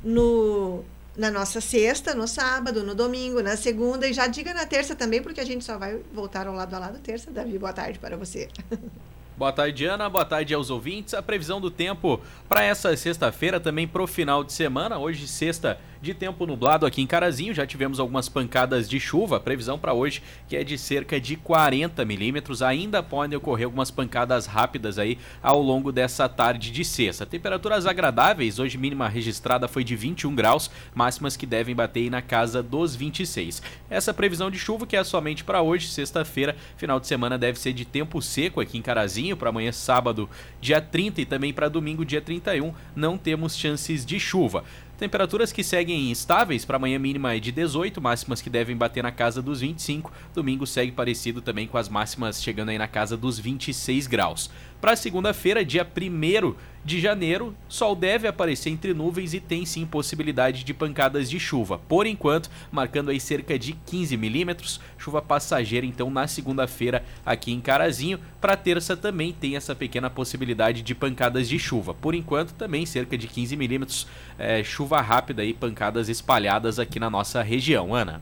no na nossa sexta, no sábado, no domingo, na segunda e já diga na terça também, porque a gente só vai voltar ao lado a lado terça. Davi, boa tarde para você. Boa tarde, Ana. Boa tarde aos ouvintes. A previsão do tempo para essa sexta-feira, também para o final de semana. Hoje, sexta, de tempo nublado aqui em Carazinho. Já tivemos algumas pancadas de chuva. Previsão para hoje que é de cerca de 40 milímetros. Ainda podem ocorrer algumas pancadas rápidas aí ao longo dessa tarde de sexta. Temperaturas agradáveis. Hoje mínima registrada foi de 21 graus, máximas que devem bater aí na casa dos 26. Essa previsão de chuva que é somente para hoje, sexta-feira, final de semana deve ser de tempo seco aqui em Carazinho. Para amanhã sábado, dia 30 e também para domingo, dia 31, não temos chances de chuva. Temperaturas que seguem estáveis para amanhã mínima é de 18, máximas que devem bater na casa dos 25. Domingo segue parecido também com as máximas chegando aí na casa dos 26 graus. Para segunda-feira, dia 1 de janeiro, sol deve aparecer entre nuvens e tem sim possibilidade de pancadas de chuva. Por enquanto, marcando aí cerca de 15 milímetros, chuva passageira então na segunda-feira aqui em Carazinho. Para terça também tem essa pequena possibilidade de pancadas de chuva. Por enquanto, também cerca de 15 milímetros, é, chuva rápida e pancadas espalhadas aqui na nossa região. Ana.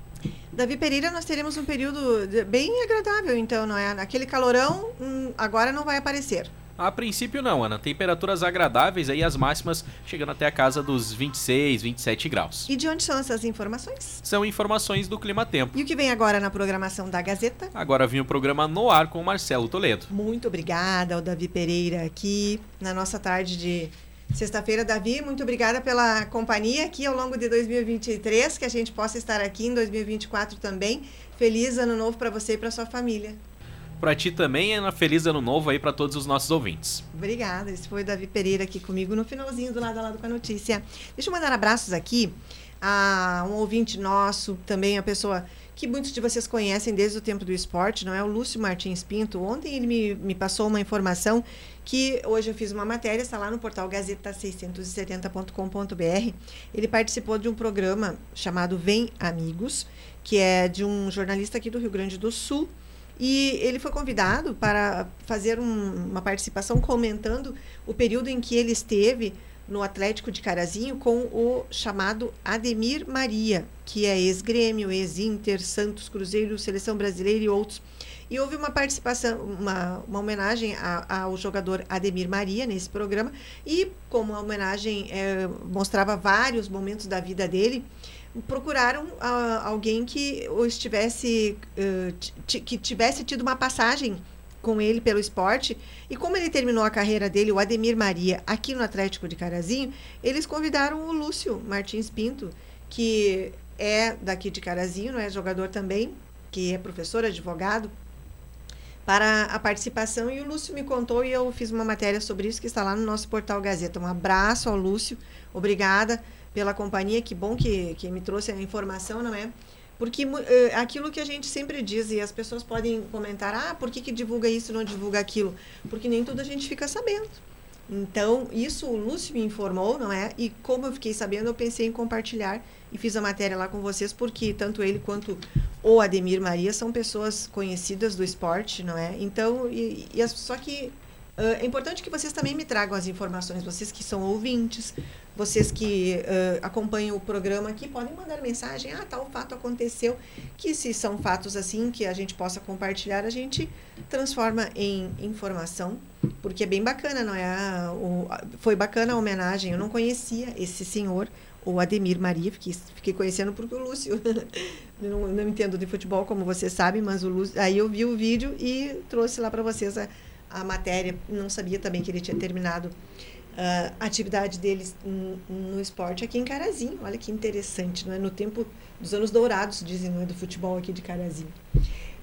Davi Pereira, nós teremos um período bem agradável, então, não é? Aquele calorão hum, agora não vai aparecer. A princípio não, Ana. Temperaturas agradáveis aí, as máximas chegando até a casa dos 26, 27 graus. E de onde são essas informações? São informações do Clima Tempo. E o que vem agora na programação da Gazeta? Agora vem o programa No Ar com o Marcelo Toledo. Muito obrigada ao Davi Pereira aqui na nossa tarde de Sexta-feira, Davi, muito obrigada pela companhia aqui ao longo de 2023, que a gente possa estar aqui em 2024 também. Feliz ano novo para você e para sua família. Para ti também, Ana, feliz ano novo aí para todos os nossos ouvintes. Obrigada. Esse foi o Davi Pereira aqui comigo no finalzinho do lado a lado com a notícia. Deixa eu mandar abraços aqui a um ouvinte nosso, também a pessoa que muitos de vocês conhecem desde o tempo do esporte, não é? O Lúcio Martins Pinto. Ontem ele me, me passou uma informação que hoje eu fiz uma matéria, está lá no portal gazeta670.com.br. Ele participou de um programa chamado Vem Amigos, que é de um jornalista aqui do Rio Grande do Sul. E ele foi convidado para fazer um, uma participação comentando o período em que ele esteve no Atlético de Carazinho com o chamado Ademir Maria, que é ex-grêmio, ex-Inter, Santos, Cruzeiro, Seleção Brasileira e outros. E houve uma participação, uma, uma homenagem a, ao jogador Ademir Maria nesse programa. E como a homenagem é, mostrava vários momentos da vida dele, procuraram uh, alguém que estivesse uh, que tivesse tido uma passagem com ele pelo esporte. E como ele terminou a carreira dele, o Ademir Maria, aqui no Atlético de Carazinho, eles convidaram o Lúcio Martins Pinto, que é daqui de Carazinho, não é jogador também, que é professor, advogado, para a participação. E o Lúcio me contou e eu fiz uma matéria sobre isso que está lá no nosso portal Gazeta. Um abraço ao Lúcio, obrigada pela companhia, que bom que, que me trouxe a informação, não é? Porque uh, aquilo que a gente sempre diz, e as pessoas podem comentar, ah, por que, que divulga isso não divulga aquilo? Porque nem tudo a gente fica sabendo. Então, isso o Lúcio me informou, não é? E como eu fiquei sabendo, eu pensei em compartilhar e fiz a matéria lá com vocês, porque tanto ele quanto o Ademir Maria são pessoas conhecidas do esporte, não é? Então, e, e as, só que Uh, é importante que vocês também me tragam as informações, vocês que são ouvintes, vocês que uh, acompanham o programa aqui, podem mandar mensagem, ah, tal fato aconteceu, que se são fatos assim que a gente possa compartilhar, a gente transforma em informação, porque é bem bacana, não é? O, foi bacana a homenagem, eu não conhecia esse senhor, o Ademir Maria, fiquei, fiquei conhecendo porque o Lúcio, não, não entendo de futebol, como vocês sabem, mas o Lúcio, aí eu vi o vídeo e trouxe lá para vocês a a matéria, não sabia também que ele tinha terminado uh, a atividade deles no, esporte aqui em Carazinho. Olha que interessante, não é? No tempo dos anos dourados, dizem, não é? Do futebol aqui de Carazinho.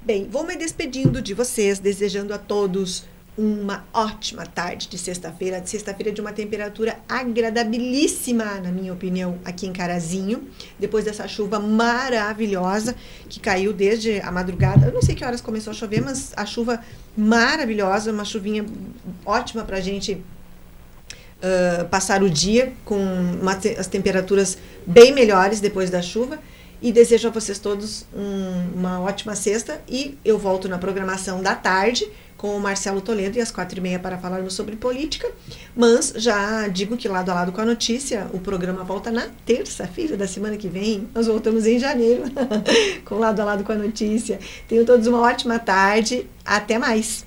Bem, vou me despedindo de vocês, desejando a todos uma ótima tarde de sexta-feira, de sexta-feira de uma temperatura agradabilíssima, na minha opinião, aqui em Carazinho, depois dessa chuva maravilhosa que caiu desde a madrugada. Eu não sei que horas começou a chover, mas a chuva maravilhosa, uma chuvinha ótima para a gente uh, passar o dia com uma as temperaturas bem melhores depois da chuva. E desejo a vocês todos um, uma ótima sexta e eu volto na programação da tarde com o Marcelo Toledo e às quatro e meia para falarmos sobre política. Mas já digo que lado a lado com a notícia, o programa volta na terça-feira da semana que vem. Nós voltamos em janeiro com lado a lado com a notícia. Tenham todos uma ótima tarde. Até mais.